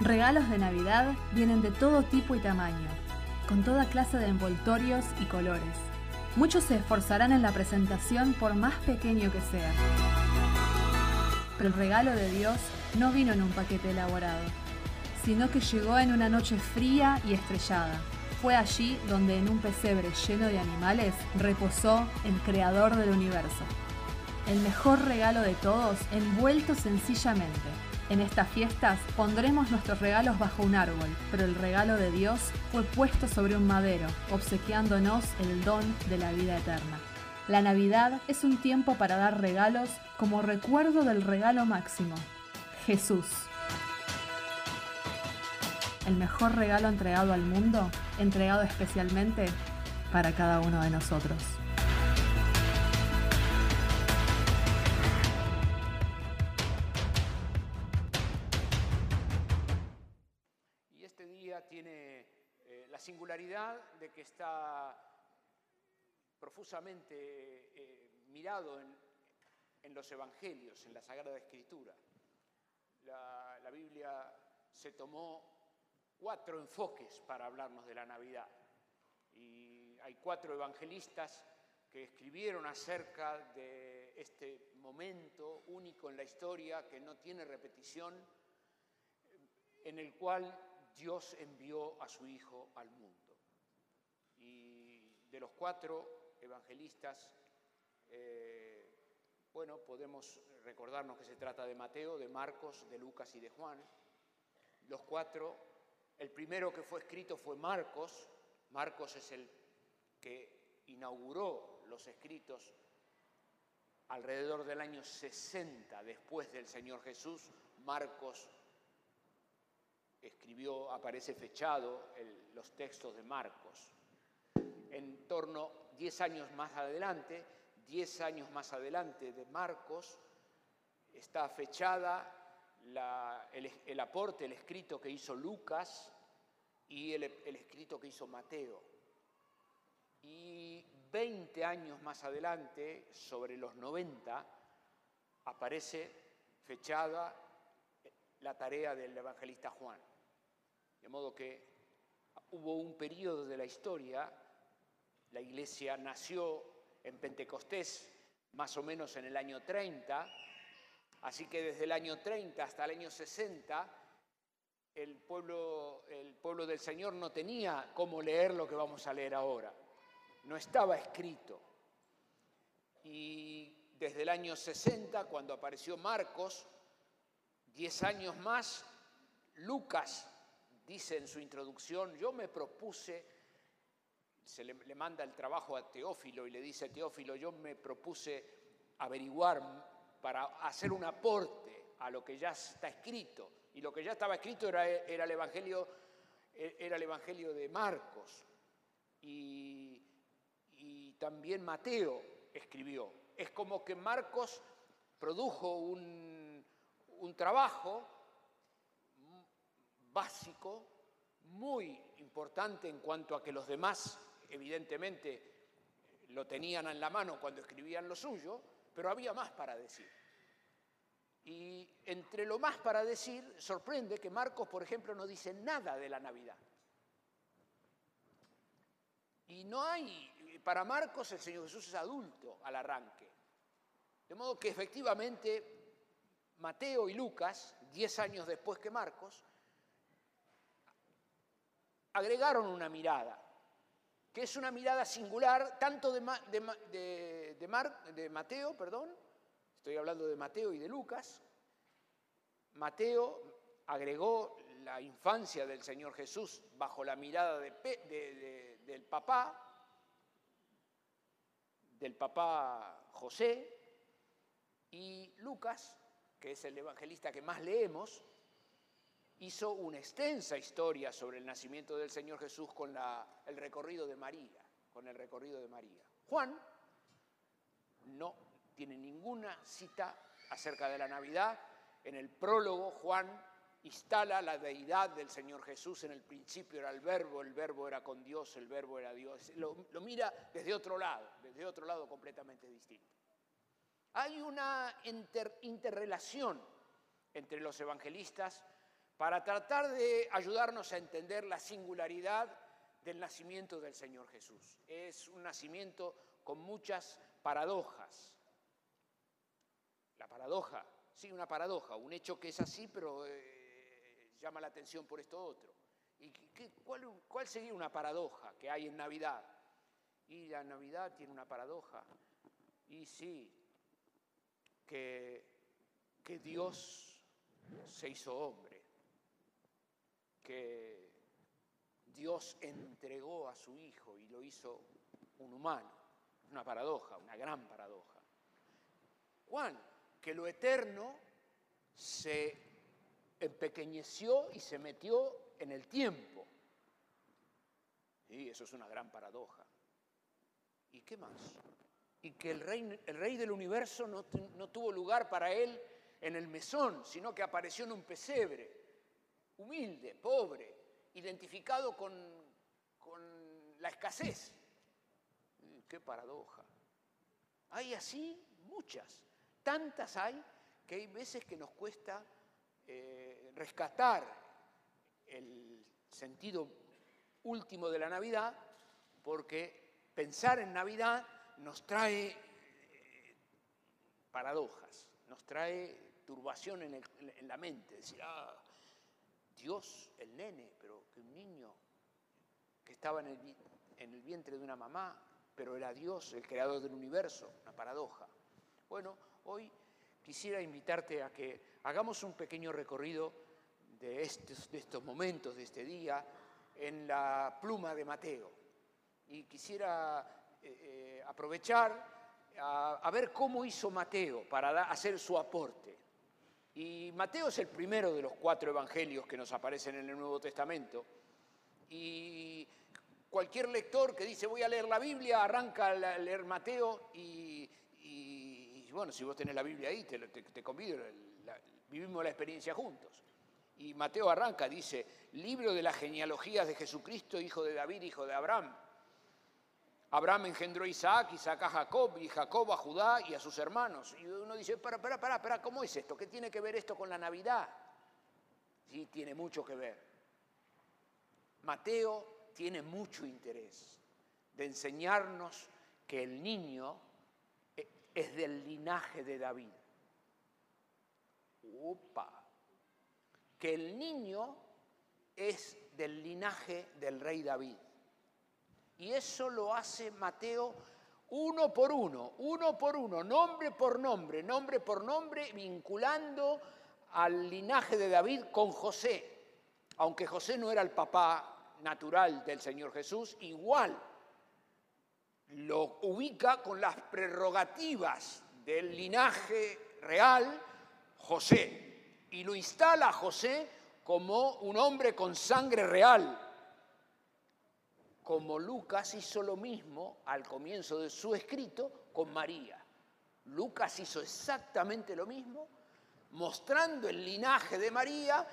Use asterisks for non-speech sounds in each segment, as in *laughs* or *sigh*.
Regalos de Navidad vienen de todo tipo y tamaño, con toda clase de envoltorios y colores. Muchos se esforzarán en la presentación por más pequeño que sea. Pero el regalo de Dios no vino en un paquete elaborado, sino que llegó en una noche fría y estrellada. Fue allí donde en un pesebre lleno de animales reposó el creador del universo. El mejor regalo de todos, envuelto sencillamente. En estas fiestas pondremos nuestros regalos bajo un árbol, pero el regalo de Dios fue puesto sobre un madero, obsequiándonos el don de la vida eterna. La Navidad es un tiempo para dar regalos como recuerdo del regalo máximo, Jesús. El mejor regalo entregado al mundo, entregado especialmente para cada uno de nosotros. Singularidad de que está profusamente eh, mirado en, los evangelios, en la Sagrada Escritura. La, la Biblia se tomó cuatro enfoques para hablarnos de la Navidad. Y hay cuatro evangelistas que escribieron acerca de este momento único en la historia que no tiene repetición, en el cual Dios envió a su Hijo al mundo. Y de los cuatro evangelistas, eh, bueno, podemos recordarnos que se trata de Mateo, de Marcos, de Lucas y de Juan. Los cuatro, el primero que fue escrito fue Marcos. Marcos es el que inauguró los escritos alrededor del año 60 después del Señor Jesús. Marcos escribió, aparece fechado los textos de Marcos. En torno 10 años más adelante, 10 años más adelante de Marcos, está fechada el, aporte, el escrito que hizo Lucas y el, el escrito que hizo Mateo. Y 20 años más adelante, sobre los 90, aparece fechada la tarea del evangelista Juan. De modo que hubo un periodo de la historia, la iglesia nació en Pentecostés más o menos en el año 30, así que desde el año 30 hasta el año 60 el pueblo, el pueblo del Señor no tenía cómo leer lo que vamos a leer ahora, no estaba escrito. Y desde el año 60, cuando apareció Marcos, 10 años más, Lucas dice en su introducción, yo me propuse, se le, manda el trabajo a Teófilo y le dice, Teófilo, yo me propuse averiguar para hacer un aporte a lo que ya está escrito. Y lo que ya estaba escrito era, era el, evangelio, era el Evangelio de Marcos. Y, también Mateo escribió. Es como que Marcos produjo un trabajo básico, muy importante en cuanto a que los demás, evidentemente, lo tenían en la mano cuando escribían lo suyo, pero había más para decir. Y entre lo más para decir, sorprende que Marcos, por ejemplo, no dice nada de la Navidad. Y no hay, para Marcos el Señor Jesús es adulto al arranque. De modo que efectivamente Mateo y Lucas, diez años después que Marcos, agregaron una mirada, que es una mirada singular tanto de, Mateo, perdón, estoy hablando de Mateo y de Lucas. Mateo agregó la infancia del Señor Jesús bajo la mirada del papá, del papá José, y Lucas, que es el evangelista que más leemos, hizo una extensa historia sobre el nacimiento del Señor Jesús con el recorrido de María, con el recorrido de María. Juan no tiene ninguna cita acerca de la Navidad. En el prólogo Juan instala la deidad del Señor Jesús. En el principio era el verbo, el verbo era con Dios, el verbo era Dios. Lo, mira desde otro lado, desde otro lado completamente distinto. Hay una inter, interrelación entre los evangelistas para tratar de ayudarnos a entender la singularidad del nacimiento del Señor Jesús. Es un nacimiento con muchas paradojas. La paradoja, sí, una paradoja, un hecho que es así, pero eh, llama la atención por esto otro. ¿Y cuál, cuál sería una paradoja que hay en Navidad? Y la Navidad tiene una paradoja. Y sí, que Dios se hizo hombre, que Dios entregó a su Hijo y lo hizo un humano. Una paradoja, una gran paradoja. Juan, que lo eterno se empequeñeció y se metió en el tiempo. Y eso es una gran paradoja. ¿Y qué más? Y que el rey, el rey del universo no, no tuvo lugar para él en el mesón, sino que apareció en un pesebre, humilde, pobre, identificado con, la escasez. Qué paradoja. Hay así muchas, tantas hay que hay veces que nos cuesta eh, rescatar el sentido último de la Navidad, porque pensar en Navidad nos trae eh, paradojas, nos trae turbación en, la mente, decir, ah, Dios, el nene, pero que un niño que estaba en el, en el vientre de una mamá, pero era Dios, el creador del universo, una paradoja. Bueno, hoy quisiera invitarte a que hagamos un pequeño recorrido de estos, de estos momentos, de este día, en la pluma de Mateo. Y quisiera eh, eh, aprovechar a, ver cómo hizo Mateo para hacer su aporte. Y Mateo es el primero de los cuatro evangelios que nos aparecen en el Nuevo Testamento. Y cualquier lector que dice voy a leer la Biblia, arranca a leer Mateo y, bueno, si vos tenés la Biblia ahí, te, convido, vivimos la experiencia juntos. Y Mateo arranca, dice, libro de las genealogías de Jesucristo, hijo de David, hijo de Abraham. Abraham engendró a Isaac, Isaac a Jacob y Jacob a Judá y a sus hermanos. Y uno dice, para, para, para, para, ¿cómo es esto? ¿Qué tiene que ver esto con la Navidad? Sí, tiene mucho que ver. Mateo tiene mucho interés de enseñarnos que el niño e, es del linaje de David. Opa. Que el niño es del linaje del rey David. Y eso lo hace Mateo uno por uno, uno por uno, nombre por nombre, nombre por nombre, vinculando al linaje de David con José. Aunque José no era el papá natural del Señor Jesús, igual lo ubica con las prerrogativas del linaje real José y lo instala a José como un hombre con sangre real, como Lucas hizo lo mismo al comienzo de su escrito con María. Lucas hizo exactamente lo mismo, mostrando el linaje de María.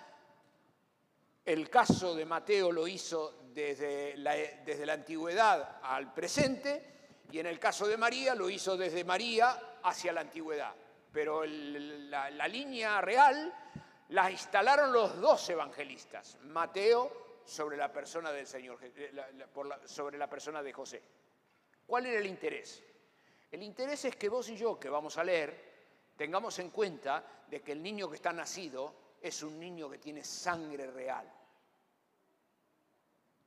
El caso de Mateo lo hizo desde la, desde la antigüedad al presente y en el caso de María lo hizo desde María hacia la antigüedad. Pero la, la línea real la instalaron los dos evangelistas, Mateo sobre la persona del Señor, eh, sobre la persona de José. ¿Cuál era el interés? El interés es que vos y yo, que vamos a leer, tengamos en cuenta de que el niño que está nacido es un niño que tiene sangre real.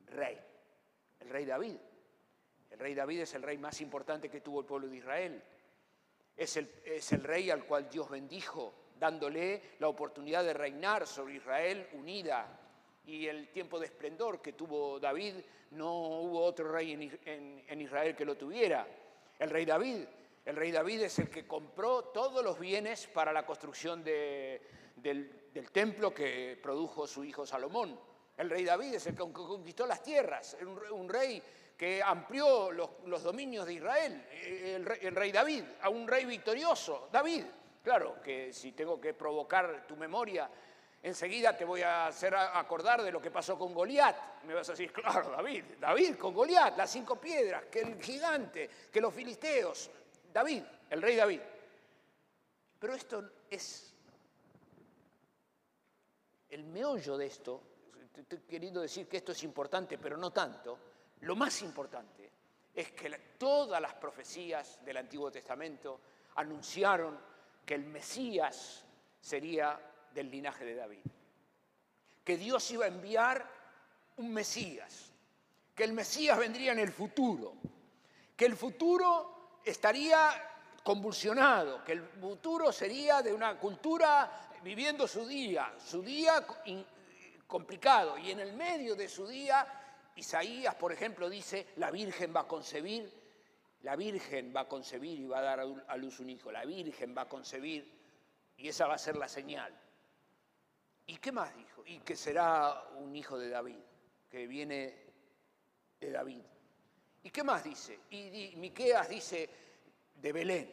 Rey, el rey David. El rey David es el rey más importante que tuvo el pueblo de Israel. Es el, es el rey al cual Dios bendijo, dándole la oportunidad de reinar sobre Israel unida y el tiempo de esplendor que tuvo David, no hubo otro rey en, Israel que lo tuviera. El rey David, el rey David es el que compró todos los bienes para la construcción del, templo que produjo su hijo Salomón. El rey David es el que conquistó las tierras, un, rey que amplió los, dominios de Israel, el rey, el rey David, a un rey victorioso, David. Claro que si tengo que provocar tu memoria, Enseguida te voy a hacer acordar de lo que pasó con Goliat. Me vas a decir, claro, David, David con Goliat, las cinco piedras, que el gigante, que los filisteos, David, el rey David. Pero esto es el meollo de esto, estoy queriendo decir que esto es importante, pero no tanto, lo más importante es que todas las profecías del Antiguo Testamento anunciaron que el Mesías sería del linaje de David, que Dios iba a enviar un Mesías, que el Mesías vendría en el futuro, que el futuro estaría convulsionado, que el futuro sería de una cultura viviendo su día, su día complicado, y en el medio de su día, Isaías, por ejemplo, dice, la Virgen va a concebir, la Virgen va a concebir y va a dar a luz un hijo, la Virgen va a concebir y esa va a ser la señal. ¿Y qué más dijo? Y que será un hijo de David, que viene de David. ¿Y qué más dice? Y, Miqueas dice de Belén.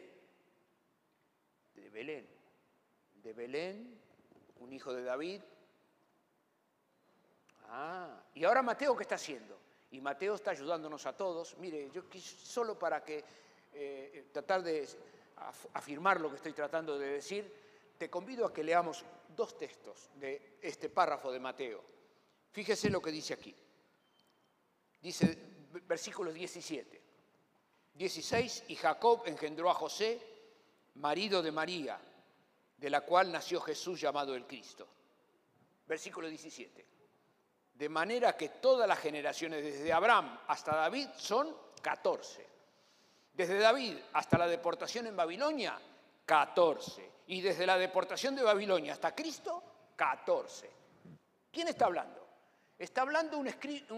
De Belén. De Belén, un hijo de David. Ah, y ahora Mateo, ¿qué está haciendo? Y Mateo está ayudándonos a todos. Mire, yo solo para que eh, tratar de afirmar lo que estoy tratando de decir, te convido a que leamos dos textos de este párrafo de Mateo. Fíjese lo que dice aquí. Dice versículo 17. 16, y Jacob engendró a José, marido de María, de la cual nació Jesús llamado el Cristo. Versículo 17. De manera que todas las generaciones desde Abraham hasta David son 14. Desde David hasta la deportación en Babilonia, 14. Y desde la deportación de Babilonia hasta Cristo, 14. ¿Quién está hablando? Está hablando un,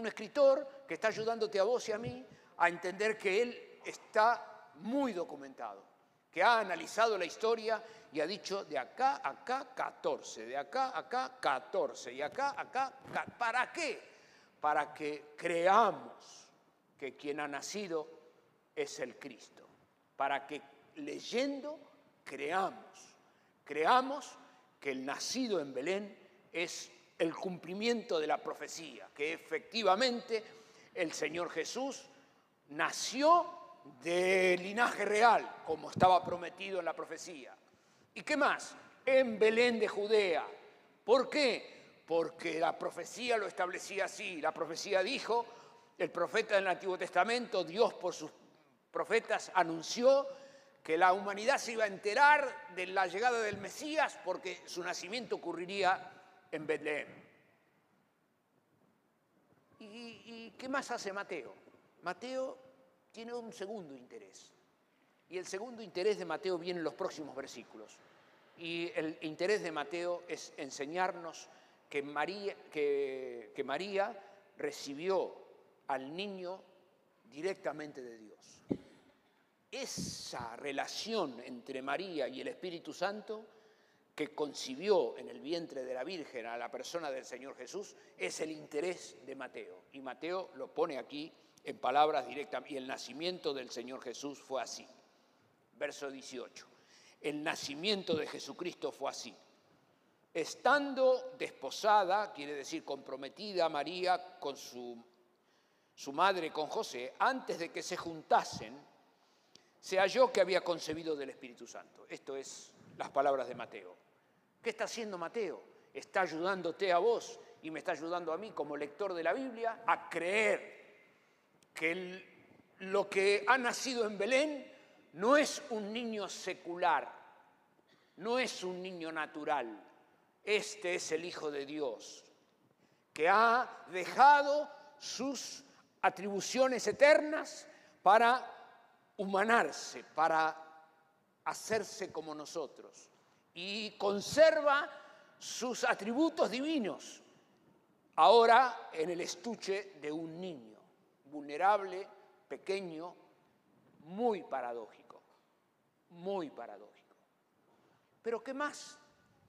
escritor que está ayudándote a vos y a mí a entender que él está muy documentado, que ha analizado la historia y ha dicho de acá acá 14, de acá acá 14 y acá acá. ¿Para qué? Para que creamos que quien ha nacido es el Cristo. Para que leyendo creamos, creamos que el nacido en Belén es el cumplimiento de la profecía, que efectivamente el Señor Jesús nació de linaje real, como estaba prometido en la profecía. ¿Y qué más? En Belén de Judea. ¿Por qué? Porque la profecía lo establecía así. La profecía dijo, el profeta del Antiguo Testamento, Dios por sus profetas anunció que la humanidad se iba a enterar de la llegada del Mesías porque su nacimiento ocurriría en Belén. ¿Y, qué más hace Mateo? Mateo tiene un segundo interés. Y el segundo interés de Mateo viene en los próximos versículos. Y el interés de Mateo es enseñarnos que María recibió al niño directamente de Dios. Esa relación entre María y el Espíritu Santo que concibió en el vientre de la Virgen a la persona del Señor Jesús es el interés de Mateo. Y Mateo lo pone aquí en palabras directas. Y el nacimiento del Señor Jesús fue así. Verso 18. El nacimiento de Jesucristo fue así. Estando desposada, quiere decir comprometida María con su, su madre, con José, antes de que se juntasen, se halló que había concebido del Espíritu Santo. Esto es las palabras de Mateo. ¿Qué está haciendo Mateo? Está ayudándote a vos y me está ayudando a mí como lector de la Biblia a creer que lo que ha nacido en Belén no es un niño secular, no es un niño natural. Este es el Hijo de Dios, que ha dejado sus atribuciones eternas para humanarse, para hacerse como nosotros y conserva sus atributos divinos, ahora en el estuche de un niño, vulnerable, pequeño, muy paradójico, muy paradójico. Pero ¿qué más?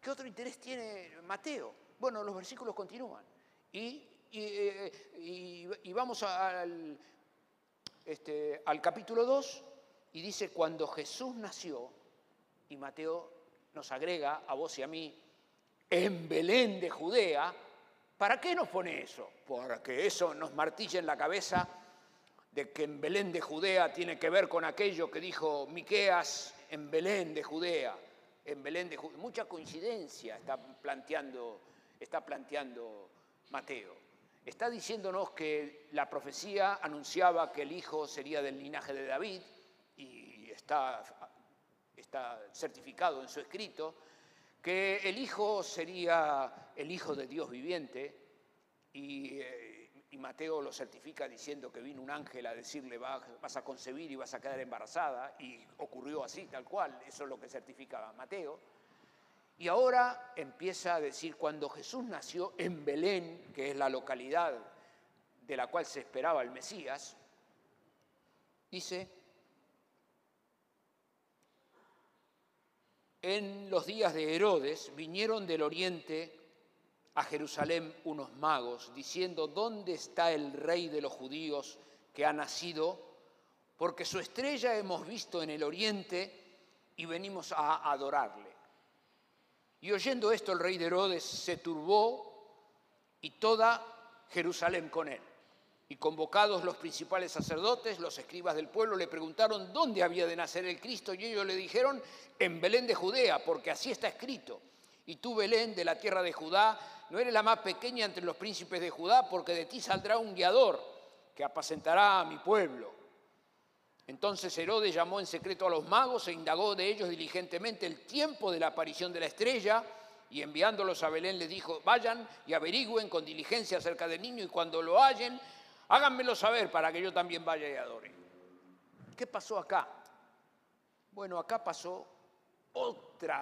¿Qué otro interés tiene Mateo? Bueno, los versículos continúan. Y, y, vamos al, este, al capítulo 2 y dice, cuando Jesús nació, y Mateo nos agrega a vos y a mí, en Belén de Judea, ¿para qué nos pone eso? Porque eso nos martilla en la cabeza de que en Belén de Judea tiene que ver con aquello que dijo Miqueas en Belén de Judea. En Belén de Judea. Mucha coincidencia está planteando está planteando Mateo. Está diciéndonos que la profecía anunciaba que el hijo sería del linaje de David y está, certificado en su escrito, que el hijo sería el hijo de Dios viviente y, eh, y Mateo lo certifica diciendo que vino un ángel a decirle vas a concebir y vas a quedar embarazada y ocurrió así, tal cual, eso es lo que certifica Mateo. Y ahora empieza a decir, cuando Jesús nació en Belén, que es la localidad de la cual se esperaba el Mesías, dice, en los días de Herodes vinieron del oriente a Jerusalén unos magos, diciendo, ¿dónde está el rey de los judíos que ha nacido? Porque su estrella hemos visto en el oriente y venimos a adorarle. Y oyendo esto el rey de Herodes se turbó y toda Jerusalén con él. Y convocados los principales sacerdotes, los escribas del pueblo, le preguntaron dónde había de nacer el Cristo y ellos le dijeron, en Belén de Judea, porque así está escrito. Y tú, Belén, de la tierra de Judá, no eres la más pequeña entre los príncipes de Judá, porque de ti saldrá un guiador que apacentará a mi pueblo. Entonces Herodes llamó en secreto a los magos e indagó de ellos diligentemente el tiempo de la aparición de la estrella y enviándolos a Belén le dijo, vayan y averigüen con diligencia acerca del niño y cuando lo hallen, háganmelo saber para que yo también vaya y adore. ¿Qué pasó acá? Bueno, acá pasó otro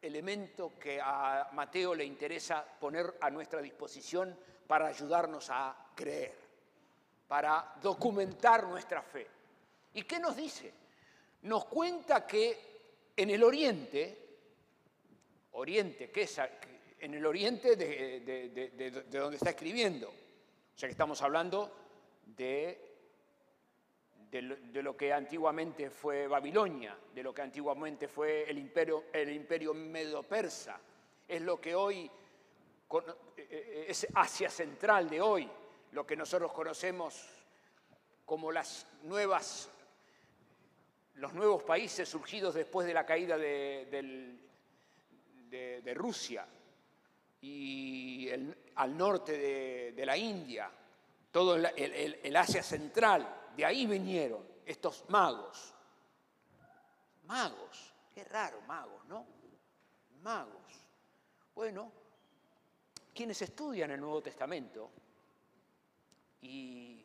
elemento que a Mateo le interesa poner a nuestra disposición para ayudarnos a creer, para documentar nuestra fe. ¿Y qué nos dice? Nos cuenta que en el oriente, oriente, ¿qué es? En el oriente de, donde está escribiendo. O sea que estamos hablando de, de, lo que antiguamente fue Babilonia, de lo que antiguamente fue el imperio, el imperio medo-persa. Es lo que hoy eh, eh, es Asia Central de hoy, lo que nosotros conocemos como las nuevas los nuevos países surgidos después de la caída de, Rusia y al norte de, la India, todo el, Asia Central, de ahí vinieron estos magos. Magos, qué raro, magos, ¿no? Magos. Bueno, quienes estudian el Nuevo Testamento y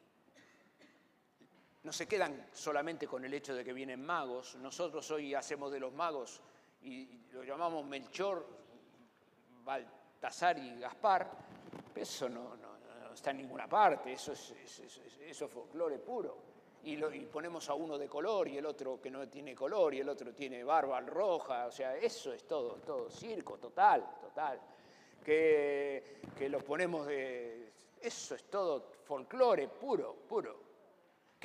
no se quedan solamente con el hecho de que vienen magos. Nosotros hoy hacemos de los magos y lo llamamos Melchor, Baltasar y Gaspar. Eso no, está en ninguna parte, eso es, eso folclore puro. Y, lo, ponemos a uno de color y el otro que no tiene color y el otro tiene barba roja, o sea, eso es todo, todo, circo, total, total. Que, que lo ponemos de... Eso es todo folclore puro, puro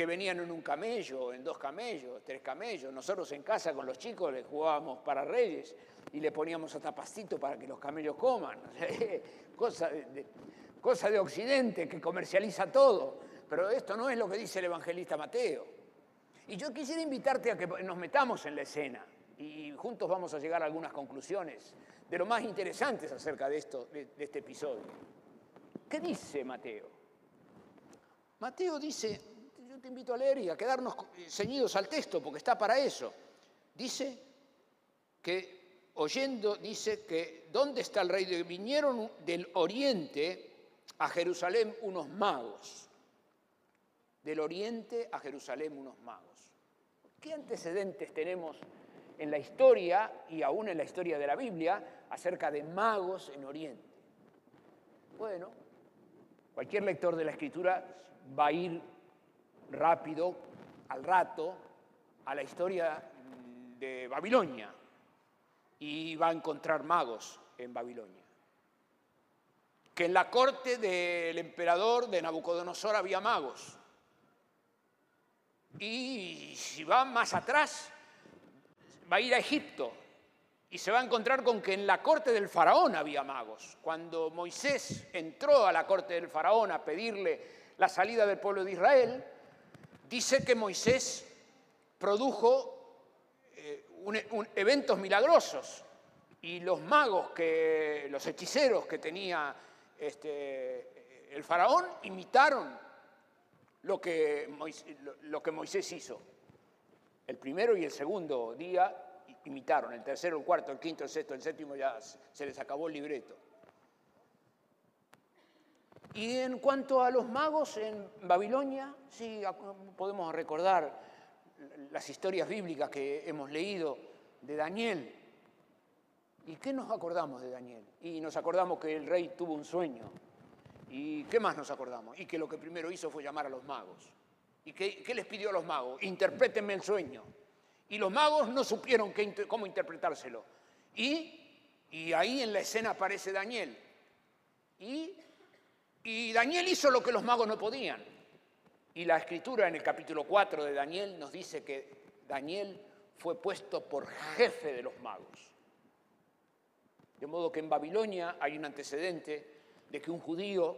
que venían en un camello, en dos camellos, tres camellos. Nosotros en casa con los chicos les jugábamos para reyes y le poníamos hasta pastito para que los camellos coman. *laughs* cosa, de, cosa de Occidente que comercializa todo. Pero esto no es lo que dice el evangelista Mateo. Y yo quisiera invitarte a que nos metamos en la escena y juntos vamos a llegar a algunas conclusiones de lo más interesantes acerca de, esto, de este episodio. ¿Qué dice Mateo? Mateo dice, te invito a leer y a quedarnos ceñidos al texto, porque está para eso. Dice que, oyendo, dice que, ¿dónde está el rey? De? Vinieron del oriente a Jerusalén unos magos. Del oriente a Jerusalén unos magos. ¿Qué antecedentes tenemos en la historia y aún en la historia de la Biblia acerca de magos en Oriente? Bueno, cualquier lector de la Escritura va a ir rápido, al rato, a la historia de Babilonia y va a encontrar magos en Babilonia. Que en la corte del emperador de Nabucodonosor había magos. Y si va más atrás, va a ir a Egipto y se va a encontrar con que en la corte del faraón había magos. Cuando Moisés entró a la corte del faraón a pedirle la salida del pueblo de Israel, dice que Moisés produjo eh, eventos milagrosos Y los magos, que, los hechiceros que tenía este, el faraón, imitaron lo que, Moisés, lo que Moisés hizo. El primero y el segundo día imitaron, el tercero, el cuarto, el quinto, el sexto, el séptimo ya se les acabó el libreto. Y en cuanto a los magos en Babilonia, sí, podemos recordar las historias bíblicas que hemos leído de Daniel. ¿Y qué nos acordamos de Daniel? Y nos acordamos que el rey tuvo un sueño. ¿Y qué más nos acordamos? Y que lo que primero hizo fue llamar a los magos. ¿Y qué, les pidió a los magos? Interprétenme el sueño. Y los magos no supieron cómo interpretárselo. Y, y ahí en la escena aparece Daniel. Y y Daniel hizo lo que los magos no podían. Y la escritura en el capítulo 4 de Daniel nos dice que Daniel fue puesto por jefe de los magos. De modo que en Babilonia hay un antecedente de que un judío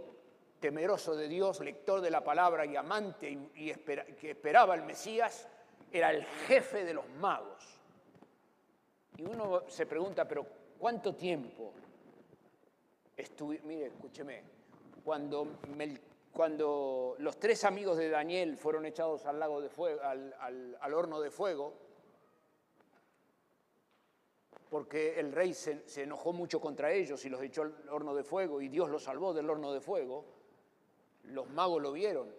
temeroso de Dios, lector de la palabra y amante y, que esperaba el Mesías, era el jefe de los magos. Y uno se pregunta, pero ¿cuánto tiempo estuve? Mire, escúcheme, cuando, los tres amigos de Daniel fueron echados al, horno de fuego, porque el rey se, enojó mucho contra ellos y los echó al horno de fuego y Dios los salvó del horno de fuego, los magos lo vieron,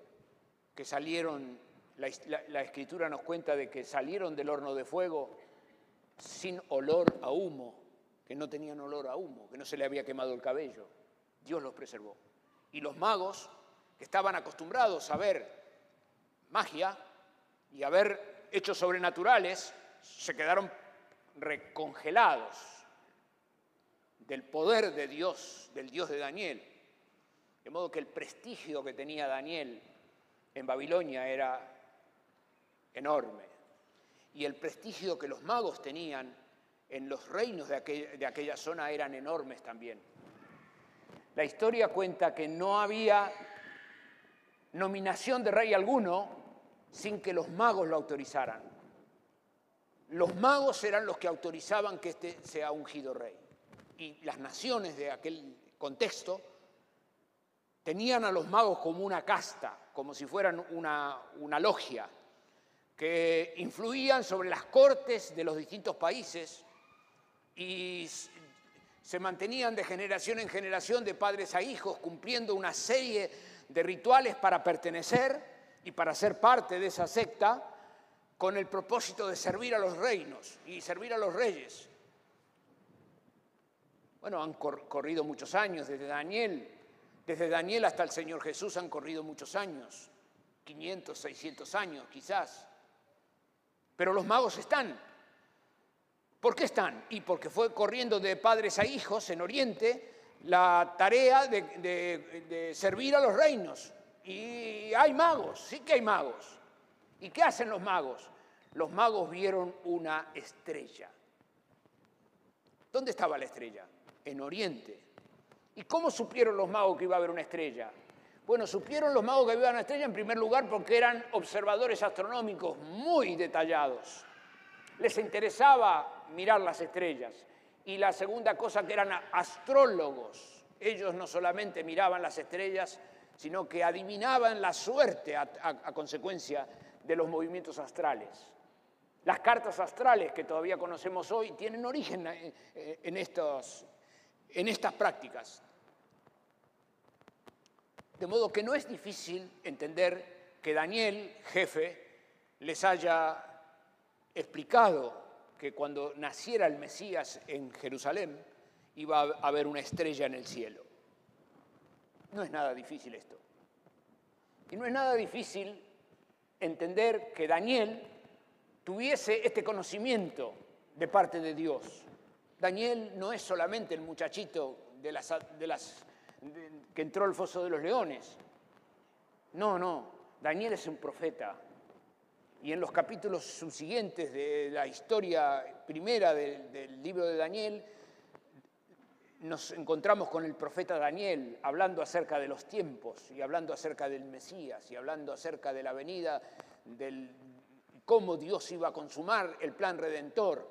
que salieron, la, escritura nos cuenta de que salieron del horno de fuego sin olor a humo, que no tenían olor a humo, que no se le había quemado el cabello. Dios los preservó y los magos, que estaban acostumbrados a ver magia y a ver hechos sobrenaturales, se quedaron recongelados del poder de Dios, del Dios de Daniel. De modo que el prestigio que tenía Daniel en Babilonia era enorme. Y el prestigio que los magos tenían en los reinos de aquella, de aquella zona eran enormes también. La historia cuenta que no había nominación de rey alguno sin que los magos lo autorizaran. Los magos eran los que autorizaban que este sea ungido rey. Y las naciones de aquel contexto tenían a los magos como una casta, como si fueran una, una logia, que influían sobre las cortes de los distintos países y se mantenían de generación en generación, de padres a hijos, cumpliendo una serie de rituales para pertenecer y para ser parte de esa secta, con el propósito de servir a los reinos y servir a los reyes. Bueno, han corrido muchos años, desde Daniel, desde Daniel hasta el Señor Jesús han corrido muchos años, 500, 600 años quizás. Pero los magos están, ¿Por qué están? Y porque fue corriendo de padres a hijos en Oriente la tarea de, servir a los reinos. Y hay magos, sí que hay magos. ¿Y qué hacen los magos? Los magos vieron una estrella. ¿Dónde estaba la estrella? En Oriente. ¿Y cómo supieron los magos que iba a haber una estrella? Bueno, supieron los magos que iba a haber una estrella en primer lugar porque eran observadores astronómicos muy detallados. Les interesaba mirar las estrellas. Y la segunda cosa que eran astrólogos. Ellos no solamente miraban las estrellas, sino que adivinaban la suerte a, consecuencia de los movimientos astrales. Las cartas astrales que todavía conocemos hoy tienen origen en, en estas prácticas. De modo que no es difícil entender que Daniel, jefe, les haya explicado que cuando naciera el Mesías en Jerusalén iba a haber una estrella en el cielo. No es nada difícil esto. Y no es nada difícil entender que Daniel tuviese este conocimiento de parte de Dios. Daniel no es solamente el muchachito de las, que entró al foso de los leones. No, no, Daniel es un profeta, y en los capítulos subsiguientes de la historia primera del, libro de Daniel, nos encontramos con el profeta Daniel hablando acerca de los tiempos y hablando acerca del Mesías y hablando acerca de la venida, del cómo Dios iba a consumar el plan redentor.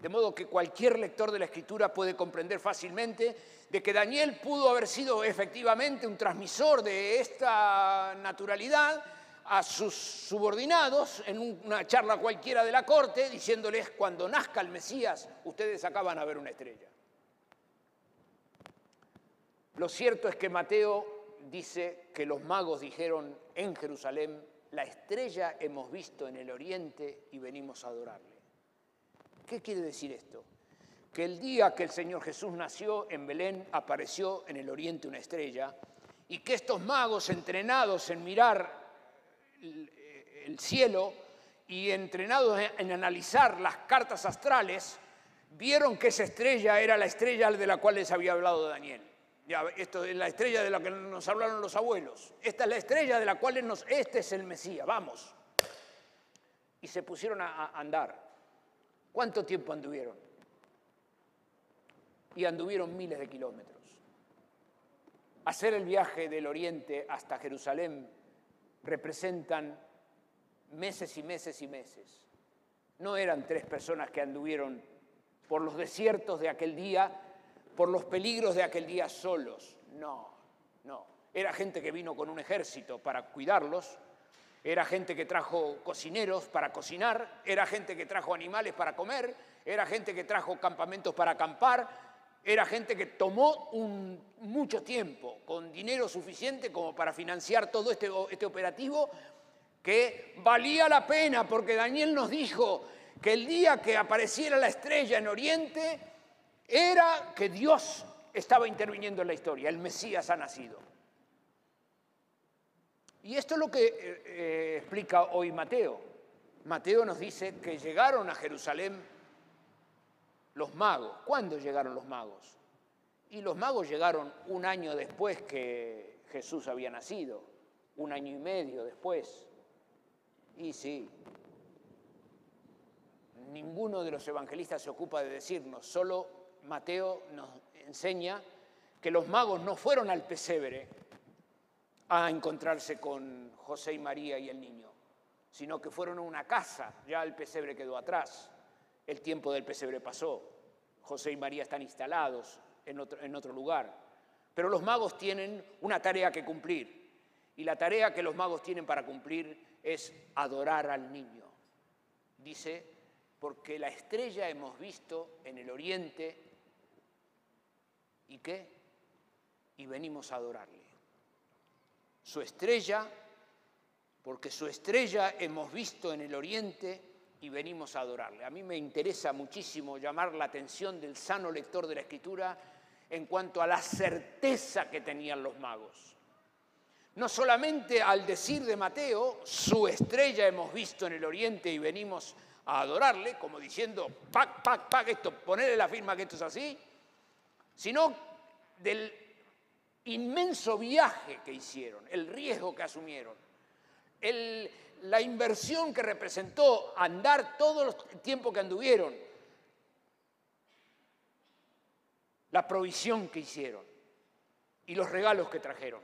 De modo que cualquier lector de la escritura puede comprender fácilmente de que Daniel pudo haber sido efectivamente un transmisor de esta naturalidad a sus subordinados en una charla cualquiera de la corte, diciéndoles, cuando nazca el Mesías, ustedes acaban a ver una estrella. Lo cierto es que Mateo dice que los magos dijeron en Jerusalén, la estrella hemos visto en el oriente y venimos a adorarle. ¿Qué quiere decir esto? Que el día que el Señor Jesús nació en Belén apareció en el oriente una estrella y que estos magos entrenados en mirar el cielo y entrenados en analizar las cartas astrales, vieron que esa estrella era la estrella de la cual les había hablado Daniel. Ya, esto es la estrella de la que nos hablaron los abuelos. Esta es la estrella de la cual nos, este es el Mesías, vamos. Y se pusieron a andar. ¿Cuánto tiempo anduvieron? Y anduvieron miles de kilómetros. Hacer el viaje del oriente hasta Jerusalén representan meses y meses y meses. No eran tres personas que anduvieron por los desiertos de aquel día, por los peligros de aquel día solos. No, no. Era gente que vino con un ejército para cuidarlos, era gente que trajo cocineros para cocinar, era gente que trajo animales para comer, era gente que trajo campamentos para acampar, era gente que tomó mucho tiempo, con dinero suficiente como para financiar todo este, este operativo, que valía la pena, porque Daniel nos dijo que el día que apareciera la estrella en Oriente, era que Dios estaba interviniendo en la historia, el Mesías ha nacido. Y esto es lo que eh, eh, explica hoy Mateo. Mateo nos dice que llegaron a Jerusalén los magos. ¿Cuándo llegaron los magos? Y los magos llegaron un año después que Jesús había nacido, un año y medio después. Y sí, ninguno de los evangelistas se ocupa de decirnos, solo Mateo nos enseña que los magos no fueron al pesebre a encontrarse con José y María y el niño, sino que fueron a una casa, ya el pesebre quedó atrás. El tiempo del pesebre pasó. José y María están instalados en otro, lugar. Pero los magos tienen una tarea que cumplir. Y la tarea que los magos tienen para cumplir es adorar al niño. Dice, porque la estrella hemos visto en el oriente y qué? Y venimos a adorarle. Su estrella, porque su estrella hemos visto en el oriente y venimos a adorarle. A mí me interesa muchísimo llamar la atención del sano lector de la Escritura en cuanto a la certeza que tenían los magos. No solamente al decir de Mateo, su estrella hemos visto en el oriente y venimos a adorarle, como diciendo, pac, pac, pac, esto, ponerle la firma que esto es así, sino del inmenso viaje que hicieron, el riesgo que asumieron, el, la inversión que representó andar todo el tiempo que anduvieron, la provisión que hicieron y los regalos que trajeron.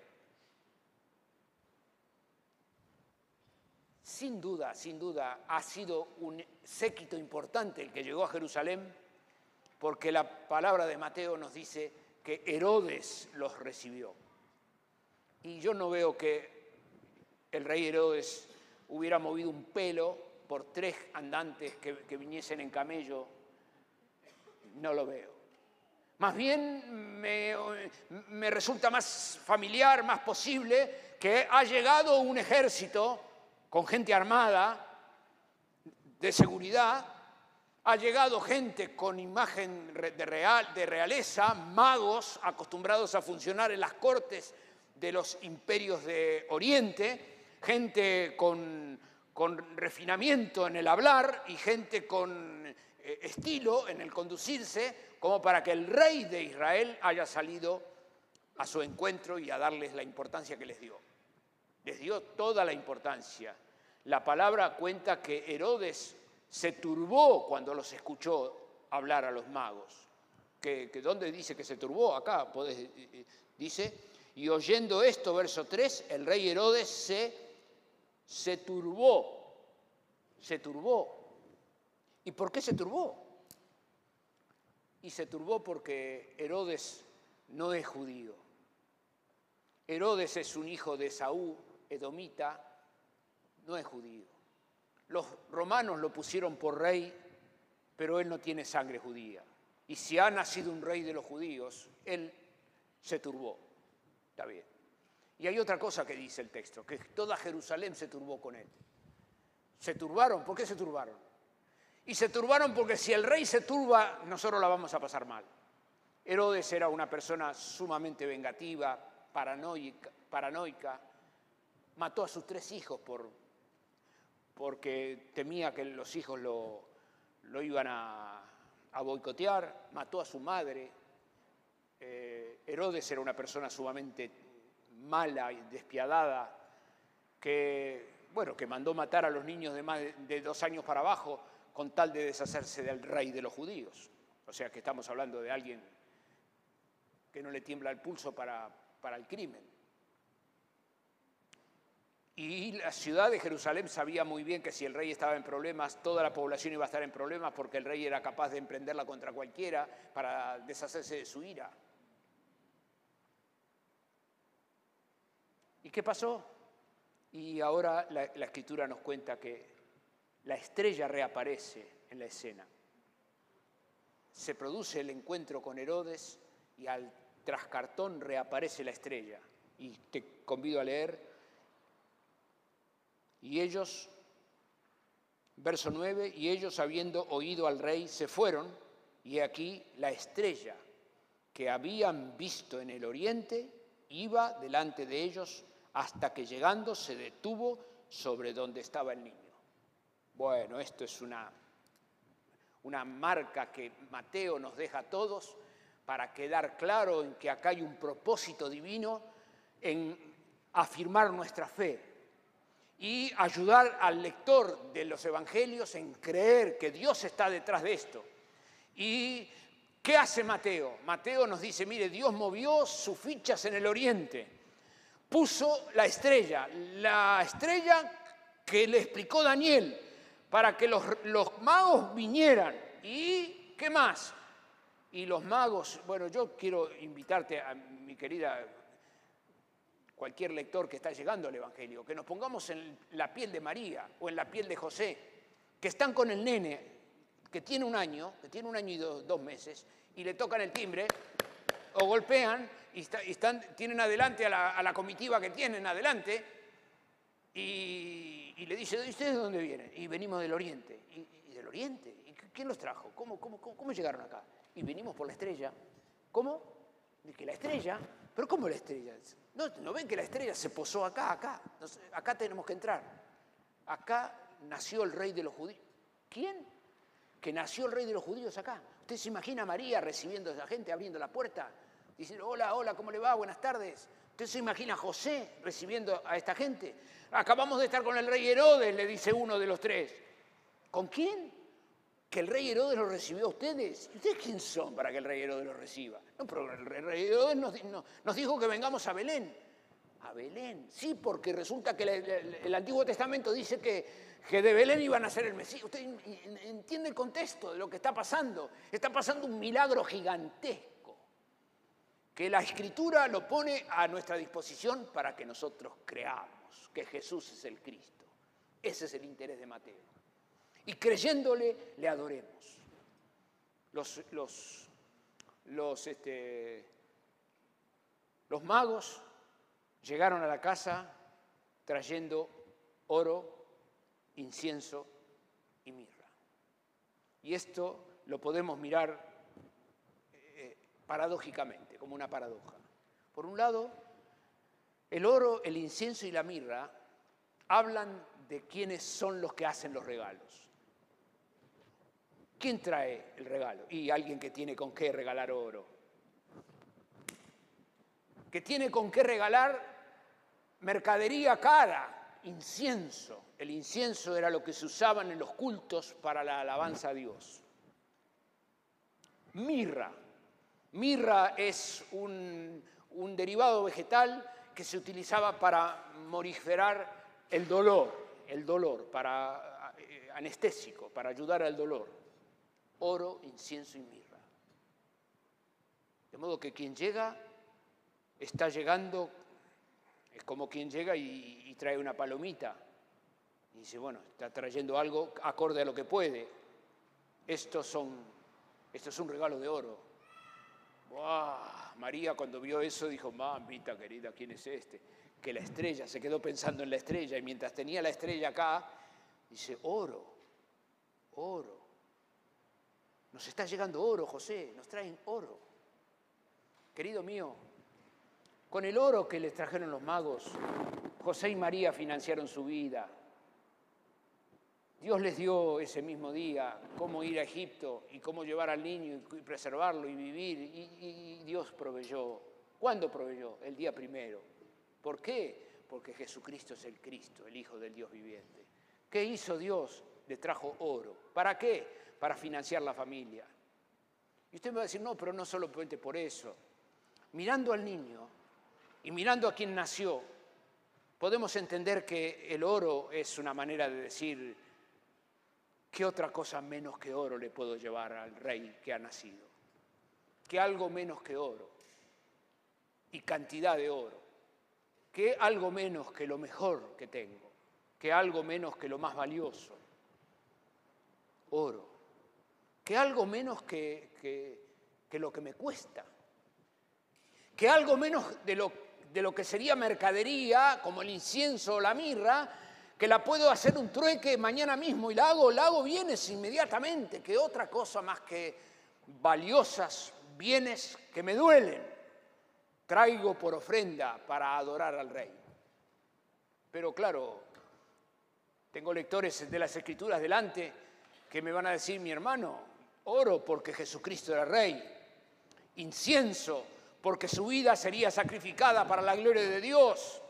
Sin duda, sin duda, ha sido un séquito importante el que llegó a Jerusalén, porque la palabra de Mateo nos dice que Herodes los recibió. Y yo no veo que el rey Herodes hubiera movido un pelo por tres andantes que, viniesen en camello, no lo veo. Más bien me, me, resulta más familiar, más posible, que ha llegado un ejército con gente armada, de seguridad, ha llegado gente con imagen de, real, de realeza, magos acostumbrados a funcionar en las cortes de los imperios de Oriente, gente con, refinamiento en el hablar y gente con eh, estilo en el conducirse, como para que el rey de Israel haya salido a su encuentro y a darles la importancia que les dio. Les dio toda la importancia. La palabra cuenta que Herodes se turbó cuando los escuchó hablar a los magos. ¿Que, ¿Dónde dice que se turbó? Acá eh, eh, dice, y oyendo esto, verso 3, el rey Herodes se se turbó, se turbó. ¿Y por qué se turbó? y se turbó porque Herodes no es judío. Herodes es un hijo de Saúl, edomita, no es judío. Los romanos lo pusieron por rey, pero él no tiene sangre judía. Y si ha nacido un rey de los judíos, él se turbó. Está bien. Y hay otra cosa que dice el texto, que toda Jerusalén se turbó con él. Se turbaron, ¿por qué se turbaron? Y se turbaron porque si el rey se turba, nosotros la vamos a pasar mal. Herodes era una persona sumamente vengativa, paranoica, mató a sus tres hijos por, porque temía que los hijos lo, iban a, boicotear, mató a su madre. Eh, Herodes era una persona sumamente mala y despiadada, que, bueno, que mandó matar a los niños de más de dos años para abajo con tal de deshacerse del rey de los judíos. O sea que estamos hablando de alguien que no le tiembla el pulso para, para el crimen. Y la ciudad de Jerusalén sabía muy bien que si el rey estaba en problemas, toda la población iba a estar en problemas porque el rey era capaz de emprenderla contra cualquiera para deshacerse de su ira. ¿Y qué pasó? Y ahora la, escritura nos cuenta que la estrella reaparece en la escena. Se produce el encuentro con Herodes y al trascartón reaparece la estrella. Y te convido a leer. Y ellos, verso 9, y ellos habiendo oído al rey se fueron, y aquí la estrella que habían visto en el oriente iba delante de ellos hasta que llegando se detuvo sobre donde estaba el niño. Bueno, esto es una, una marca que Mateo nos deja a todos para quedar claro en que acá hay un propósito divino en afirmar nuestra fe y ayudar al lector de los evangelios en creer que Dios está detrás de esto. ¿Y qué hace Mateo? Mateo nos dice, mire, Dios movió sus fichas en el oriente puso la estrella, la estrella que le explicó Daniel para que los, magos vinieran. ¿Y qué más? Y los magos, bueno, yo quiero invitarte a mi querida, cualquier lector que está llegando al Evangelio, que nos pongamos en la piel de María o en la piel de José, que están con el nene, que tiene un año, que tiene un año y dos meses, y le tocan el timbre o golpean y, están, tienen adelante a la, comitiva que tienen adelante y, le dice, ¿ustedes de dónde vienen? Y venimos del oriente. ¿Y, del oriente? ¿Y quién los trajo? ¿Cómo, cómo, cómo, llegaron acá? Y venimos por la estrella. ¿Cómo? De que la estrella, pero ¿cómo la estrella? ¿No, ¿No ven que la estrella se posó acá, acá? acá tenemos que entrar. Acá nació el rey de los judíos. ¿Quién? Que nació el rey de los judíos acá. ¿Usted se imagina a María recibiendo a esa gente, abriendo la puerta? Diciendo, hola, hola, ¿cómo le va? Buenas tardes. ¿Usted se imagina a José recibiendo a esta gente? Acabamos de estar con el rey Herodes, le dice uno de los tres. ¿Con quién? Que el rey Herodes los recibió a ustedes. ¿Y ustedes quién son para que el rey Herodes los reciba? No, pero el rey Herodes nos, dijo que vengamos a Belén. A Belén, sí, porque resulta que el, Antiguo Testamento dice que, que, de Belén iban a ser el Mesías. Usted entiende el contexto de lo que está pasando. Está pasando un milagro gigantesco que la escritura lo pone a nuestra disposición para que nosotros creamos que Jesús es el Cristo. Ese es el interés de Mateo. Y creyéndole, le adoremos. Los, los, los, este, los magos llegaron a la casa trayendo oro, incienso y mirra. Y esto lo podemos mirar eh, paradójicamente como una paradoja. Por un lado, el oro, el incienso y la mirra hablan de quiénes son los que hacen los regalos. ¿Quién trae el regalo? Y alguien que tiene con qué regalar oro. Que tiene con qué regalar mercadería cara, incienso. El incienso era lo que se usaban en los cultos para la alabanza a Dios. Mirra, Mirra es un, derivado vegetal que se utilizaba para morigerar el dolor, el dolor, para eh, anestésico, para ayudar al dolor. Oro, incienso y mirra. De modo que quien llega está llegando, es como quien llega y, trae una palomita. Y dice, bueno, está trayendo algo acorde a lo que puede. Estos son, esto es un regalo de oro. María cuando vio eso dijo, mamita querida, ¿quién es este? Que la estrella, se quedó pensando en la estrella y mientras tenía la estrella acá, dice, oro, oro. Nos está llegando oro, José, nos traen oro. Querido mío, con el oro que les trajeron los magos, José y María financiaron su vida. Dios les dio ese mismo día cómo ir a Egipto y cómo llevar al niño y preservarlo y vivir. Y, Dios proveyó. ¿Cuándo proveyó? El día primero. ¿Por qué? Porque Jesucristo es el Cristo, el Hijo del Dios viviente. ¿Qué hizo Dios? Le trajo oro. ¿Para qué? Para financiar la familia. Y usted me va a decir, no, pero no solamente por eso. Mirando al niño y mirando a quien nació, podemos entender que el oro es una manera de decir, ¿qué otra cosa menos que oro le puedo llevar al rey que ha nacido? ¿Qué algo menos que oro? Y cantidad de oro. ¿Qué algo menos que lo mejor que tengo? ¿Qué algo menos que lo más valioso? Oro. ¿Qué algo menos que, que, lo que me cuesta? ¿Qué algo menos de lo, de lo que sería mercadería, como el incienso o la mirra, que la puedo hacer un trueque mañana mismo y la hago, la hago bienes inmediatamente, que otra cosa más que valiosas bienes que me duelen, traigo por ofrenda para adorar al rey. Pero claro, tengo lectores de las escrituras delante que me van a decir, mi hermano, oro porque Jesucristo era rey, incienso porque su vida sería sacrificada para la gloria de Dios,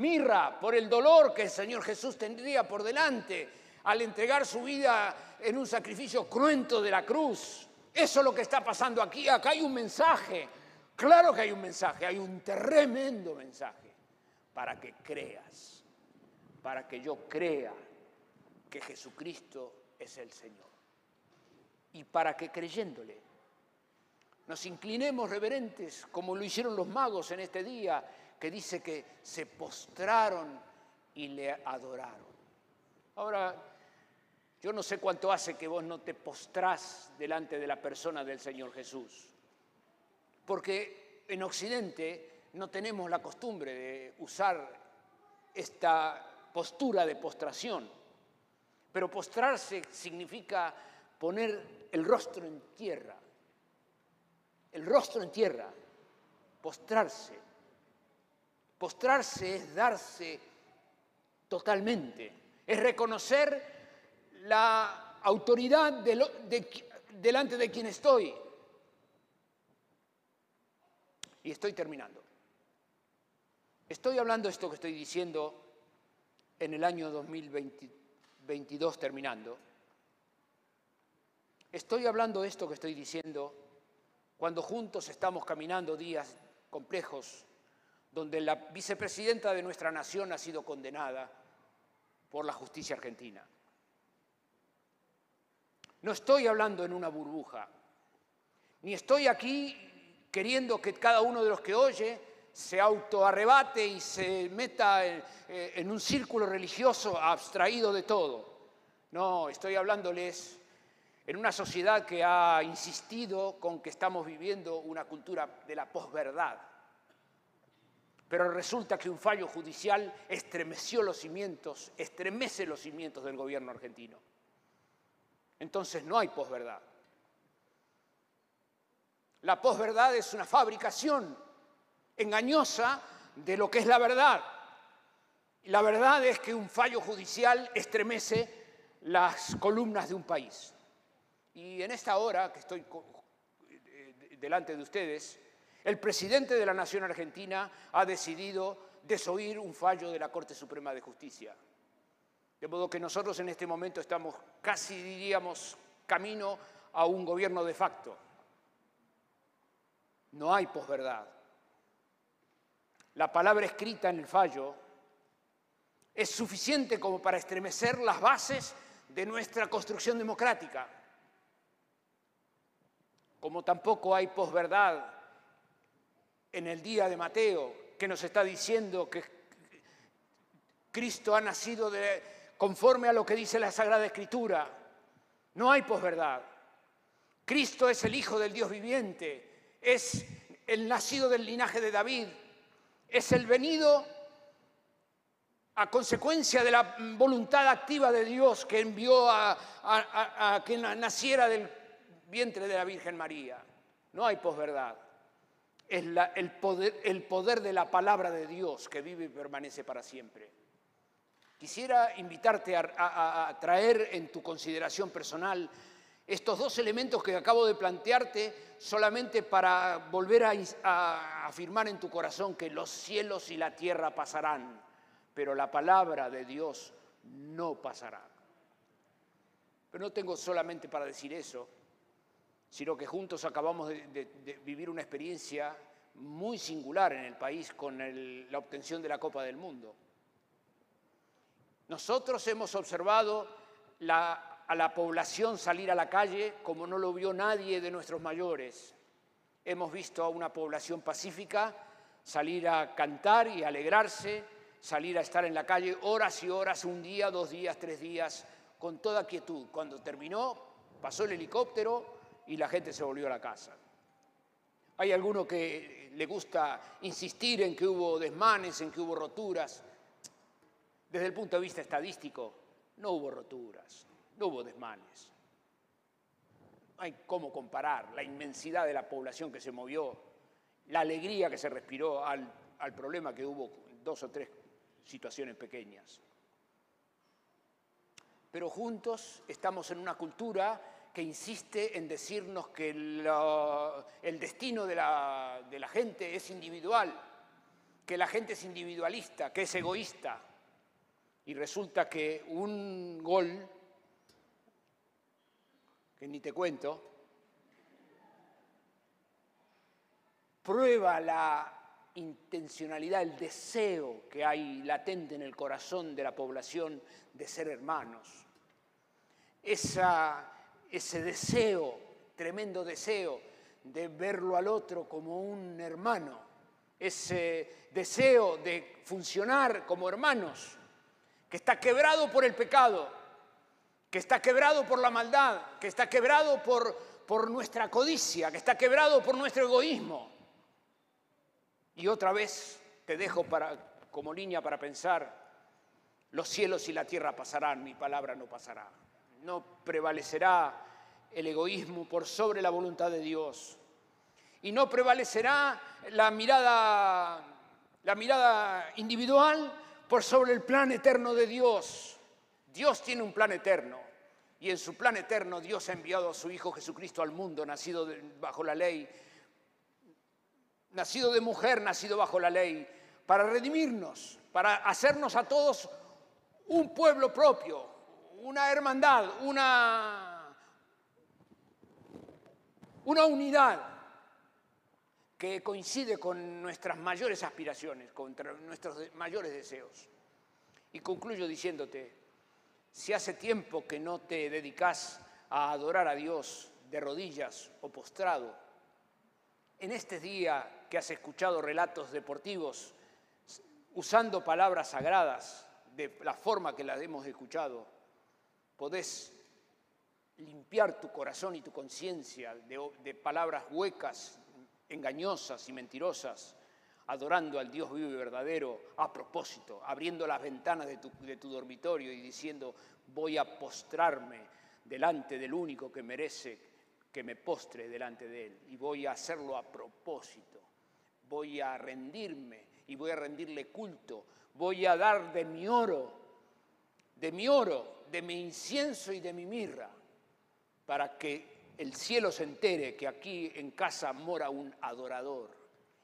mirra por el dolor que el Señor Jesús tendría por delante al entregar su vida en un sacrificio cruento de la cruz. Eso es lo que está pasando aquí. Acá hay un mensaje. Claro que hay un mensaje, hay un tremendo mensaje para que creas, para que yo crea que Jesucristo es el Señor. Y para que creyéndole nos inclinemos reverentes como lo hicieron los magos en este día que dice que se postraron y le adoraron. Ahora, yo no sé cuánto hace que vos no te postrás delante de la persona del Señor Jesús, porque en Occidente no tenemos la costumbre de usar esta postura de postración, pero postrarse significa poner el rostro en tierra, el rostro en tierra, postrarse. Postrarse es darse totalmente, es reconocer la autoridad delante de quien estoy. Y estoy terminando. Estoy hablando esto que estoy diciendo en el año 2022 terminando. Estoy hablando esto que estoy diciendo cuando juntos estamos caminando días complejos donde la vicepresidenta de nuestra nación ha sido condenada por la justicia argentina. No estoy hablando en una burbuja, ni estoy aquí queriendo que cada uno de los que oye se autoarrebate y se meta en, eh, un círculo religioso abstraído de todo. No, estoy hablándoles en una sociedad que ha insistido con que estamos viviendo una cultura de la posverdad pero resulta que un fallo judicial estremeció los cimientos, estremece los cimientos del gobierno argentino. Entonces no hay posverdad. La posverdad es una fabricación engañosa de lo que es la verdad. La verdad es que un fallo judicial estremece las columnas de un país. Y en esta hora que estoy eh, delante de ustedes, el presidente de la Nación Argentina ha decidido desoír un fallo de la Corte Suprema de Justicia. De modo que nosotros en este momento estamos casi, diríamos, camino a un gobierno de facto. No hay posverdad. La palabra escrita en el fallo es suficiente como para estremecer las bases de nuestra construcción democrática. Como tampoco hay posverdad en el día de Mateo, que nos está diciendo que Cristo ha nacido conforme a lo que dice la Sagrada Escritura. No hay posverdad. Cristo es el Hijo del Dios viviente, es el nacido del linaje de David, es el venido a consecuencia de la voluntad activa de Dios que envió a, a que naciera del vientre de la Virgen María. No hay posverdad. Es el, poder, el poder de la palabra de Dios que vive y permanece para siempre. Quisiera invitarte a, traer en tu consideración personal estos dos elementos que acabo de plantearte solamente para volver a, afirmar en tu corazón que los cielos y la tierra pasarán, pero la palabra de Dios no pasará. Pero no tengo solamente para decir eso, sino que juntos acabamos de, vivir una experiencia muy singular en el país con la obtención de la Copa del Mundo. Nosotros hemos observado a la población salir a la calle como no lo vio nadie de nuestros mayores. Hemos visto a una población pacífica salir a cantar y alegrarse, salir a estar en la calle horas y horas, un día, dos días, tres días, con toda quietud. Cuando terminó, pasó el helicóptero, y la gente se volvió a la casa. Hay alguno que le gusta insistir en que hubo desmanes, en que hubo roturas. Desde el punto de vista estadístico, no hubo roturas, no hubo desmanes. Hay cómo comparar la inmensidad de la población que se movió, la alegría que se respiró al, al problema que hubo dos o tres situaciones pequeñas. Pero juntos estamos en una cultura que insiste en decirnos que el destino de la, de la gente es individual, que la gente es individualista, que es egoísta. Y resulta que un gol, que ni te cuento, prueba la intencionalidad, el deseo que hay latente en el corazón de la población de ser hermanos. Esa ese deseo, tremendo deseo de verlo al otro como un hermano, ese deseo de funcionar como hermanos, que está quebrado por el pecado, que está quebrado por la maldad, que está quebrado por, por nuestra codicia, que está quebrado por nuestro egoísmo. Y otra vez te dejo para, como línea para pensar, los cielos y la tierra pasarán, mi palabra no pasará no prevalecerá el egoísmo por sobre la voluntad de Dios. Y no prevalecerá la mirada, la mirada individual por sobre el plan eterno de Dios. Dios tiene un plan eterno. Y en su plan eterno Dios ha enviado a su Hijo Jesucristo al mundo, nacido bajo la ley, nacido de mujer, nacido bajo la ley, para redimirnos, para hacernos a todos un pueblo propio, una hermandad, una, una unidad que coincide con nuestras mayores aspiraciones, con nuestros mayores deseos. Y concluyo diciéndote, si hace tiempo que no te dedicas a adorar a Dios de rodillas o postrado, en este día que has escuchado relatos deportivos usando palabras sagradas de la forma que las hemos escuchado, podés limpiar tu corazón y tu conciencia de, palabras huecas, engañosas y mentirosas, adorando al Dios vivo y verdadero a propósito, abriendo las ventanas de tu, de tu dormitorio y diciendo, voy a postrarme delante del único que merece que me postre delante de Él y voy a hacerlo a propósito, voy a rendirme y voy a rendirle culto, voy a dar de mi oro, de mi oro de mi incienso y de mi mirra, para que el cielo se entere que aquí en casa mora un adorador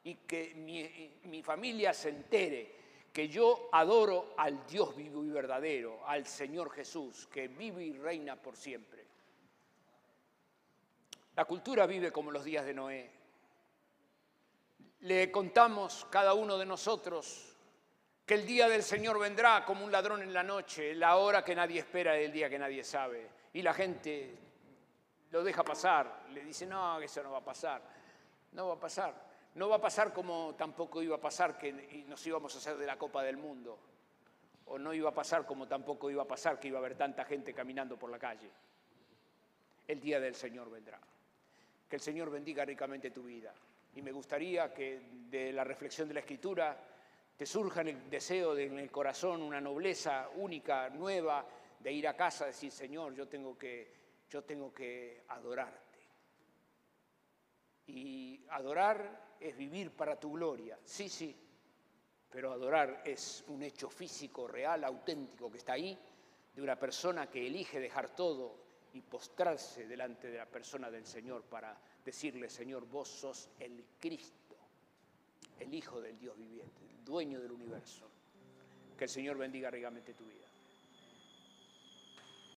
y que mi, familia se entere que yo adoro al Dios vivo y verdadero, al Señor Jesús, que vive y reina por siempre. La cultura vive como los días de Noé. Le contamos cada uno de nosotros que el día del Señor vendrá como un ladrón en la noche, la hora que nadie espera el día que nadie sabe. Y la gente lo deja pasar, le dice, no, eso no va a pasar, no va a pasar. No va a pasar como tampoco iba a pasar que nos íbamos a hacer de la Copa del Mundo. O no iba a pasar como tampoco iba a pasar que iba a haber tanta gente caminando por la calle. El día del Señor vendrá. Que el Señor bendiga ricamente tu vida. Y me gustaría que de la reflexión de la Escritura te surja en el deseo, en el corazón, una nobleza única, nueva, de ir a casa decir, Señor, yo tengo que, yo tengo que adorarte. Y adorar es vivir para tu gloria, sí, sí, pero adorar es un hecho físico, real, auténtico, que está ahí, de una persona que elige dejar todo y postrarse delante de la persona del Señor para decirle, Señor, vos sos el Cristo, el Hijo del Dios viviente, dueño del universo. Que el Señor bendiga ricamente tu vida.